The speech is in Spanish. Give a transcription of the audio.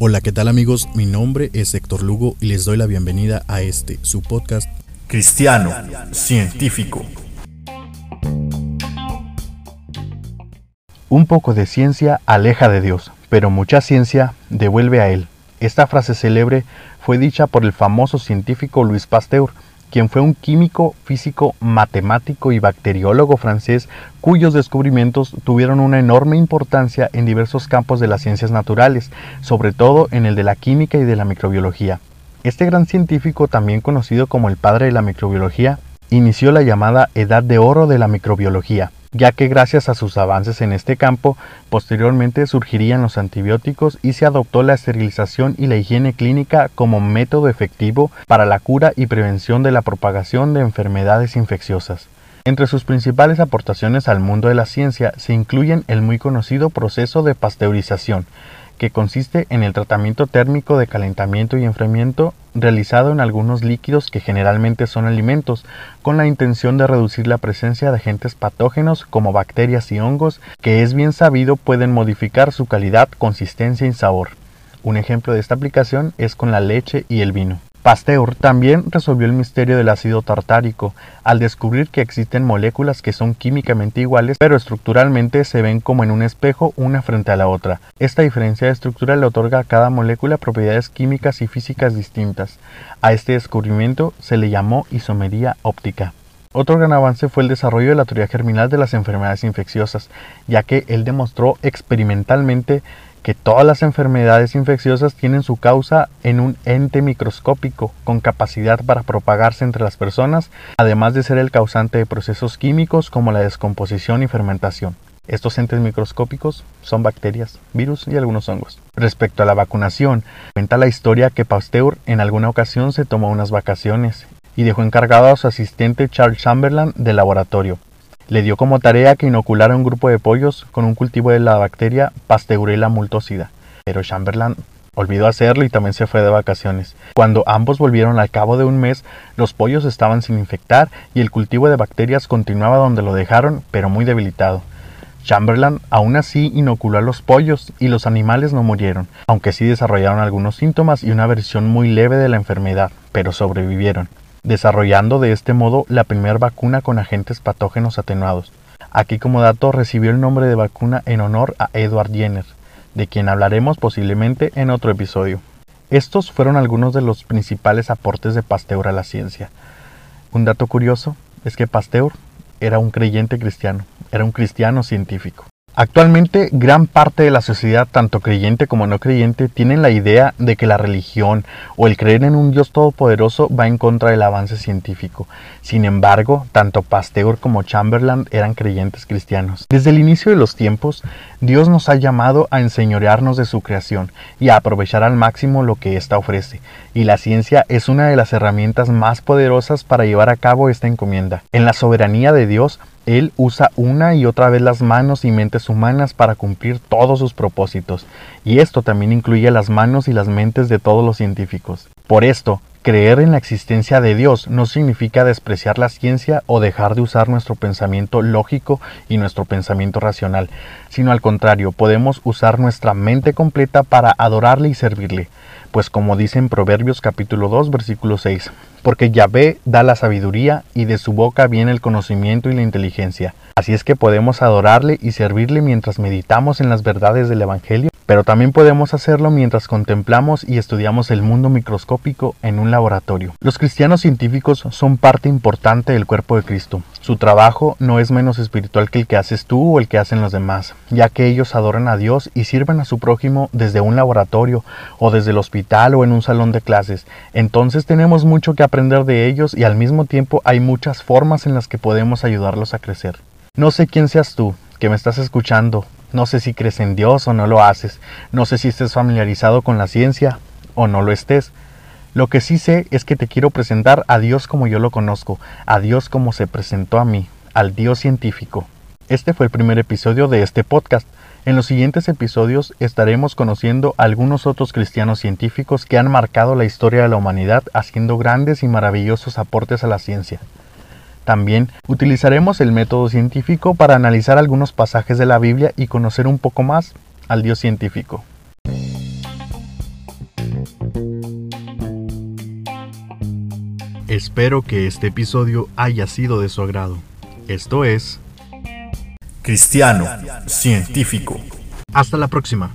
Hola, ¿qué tal amigos? Mi nombre es Héctor Lugo y les doy la bienvenida a este, su podcast Cristiano Científico. Un poco de ciencia aleja de Dios, pero mucha ciencia devuelve a Él. Esta frase célebre fue dicha por el famoso científico Luis Pasteur, quien fue un químico, físico, matemático y bacteriólogo francés cuyos descubrimientos tuvieron una enorme importancia en diversos campos de las ciencias naturales, sobre todo en el de la química y de la microbiología. Este gran científico, también conocido como el padre de la microbiología, inició la llamada Edad de Oro de la microbiología, ya que gracias a sus avances en este campo, posteriormente surgirían los antibióticos y se adoptó la esterilización y la higiene clínica como método efectivo para la cura y prevención de la propagación de enfermedades infecciosas. Entre sus principales aportaciones al mundo de la ciencia se incluyen el muy conocido proceso de pasteurización, que consiste en el tratamiento térmico de calentamiento y enfriamiento realizado en algunos líquidos que generalmente son alimentos, con la intención de reducir la presencia de agentes patógenos como bacterias y hongos que es bien sabido pueden modificar su calidad, consistencia y sabor. Un ejemplo de esta aplicación es con la leche y el vino. Pasteur también resolvió el misterio del ácido tartárico al descubrir que existen moléculas que son químicamente iguales pero estructuralmente se ven como en un espejo una frente a la otra. Esta diferencia de estructura le otorga a cada molécula propiedades químicas y físicas distintas. A este descubrimiento se le llamó isomería óptica. Otro gran avance fue el desarrollo de la teoría germinal de las enfermedades infecciosas, ya que él demostró experimentalmente que todas las enfermedades infecciosas tienen su causa en un ente microscópico con capacidad para propagarse entre las personas, además de ser el causante de procesos químicos como la descomposición y fermentación. Estos entes microscópicos son bacterias, virus y algunos hongos. Respecto a la vacunación, cuenta la historia que Pasteur en alguna ocasión se tomó unas vacaciones y dejó encargado a su asistente Charles Chamberlain del laboratorio le dio como tarea que inoculara un grupo de pollos con un cultivo de la bacteria Pasteurella multocida. Pero Chamberlain olvidó hacerlo y también se fue de vacaciones. Cuando ambos volvieron al cabo de un mes, los pollos estaban sin infectar y el cultivo de bacterias continuaba donde lo dejaron, pero muy debilitado. Chamberlain aún así inoculó a los pollos y los animales no murieron, aunque sí desarrollaron algunos síntomas y una versión muy leve de la enfermedad, pero sobrevivieron desarrollando de este modo la primera vacuna con agentes patógenos atenuados. Aquí como dato recibió el nombre de vacuna en honor a Edward Jenner, de quien hablaremos posiblemente en otro episodio. Estos fueron algunos de los principales aportes de Pasteur a la ciencia. Un dato curioso es que Pasteur era un creyente cristiano, era un cristiano científico. Actualmente, gran parte de la sociedad, tanto creyente como no creyente, tienen la idea de que la religión o el creer en un Dios todopoderoso va en contra del avance científico. Sin embargo, tanto Pasteur como Chamberlain eran creyentes cristianos. Desde el inicio de los tiempos, Dios nos ha llamado a enseñorearnos de su creación y a aprovechar al máximo lo que ésta ofrece, y la ciencia es una de las herramientas más poderosas para llevar a cabo esta encomienda. En la soberanía de Dios, él usa una y otra vez las manos y mentes humanas para cumplir todos sus propósitos, y esto también incluye las manos y las mentes de todos los científicos. Por esto, creer en la existencia de Dios no significa despreciar la ciencia o dejar de usar nuestro pensamiento lógico y nuestro pensamiento racional, sino al contrario, podemos usar nuestra mente completa para adorarle y servirle pues como dice en Proverbios capítulo 2 versículo 6, porque Yahvé da la sabiduría y de su boca viene el conocimiento y la inteligencia. Así es que podemos adorarle y servirle mientras meditamos en las verdades del Evangelio pero también podemos hacerlo mientras contemplamos y estudiamos el mundo microscópico en un laboratorio. Los cristianos científicos son parte importante del cuerpo de Cristo. Su trabajo no es menos espiritual que el que haces tú o el que hacen los demás, ya que ellos adoran a Dios y sirven a su prójimo desde un laboratorio o desde el hospital o en un salón de clases. Entonces tenemos mucho que aprender de ellos y al mismo tiempo hay muchas formas en las que podemos ayudarlos a crecer. No sé quién seas tú, que me estás escuchando, no sé si crees en Dios o no lo haces. No sé si estés familiarizado con la ciencia o no lo estés. Lo que sí sé es que te quiero presentar a Dios como yo lo conozco, a Dios como se presentó a mí, al Dios científico. Este fue el primer episodio de este podcast. En los siguientes episodios estaremos conociendo a algunos otros cristianos científicos que han marcado la historia de la humanidad haciendo grandes y maravillosos aportes a la ciencia. También utilizaremos el método científico para analizar algunos pasajes de la Biblia y conocer un poco más al Dios científico. Espero que este episodio haya sido de su agrado. Esto es Cristiano Científico. Hasta la próxima.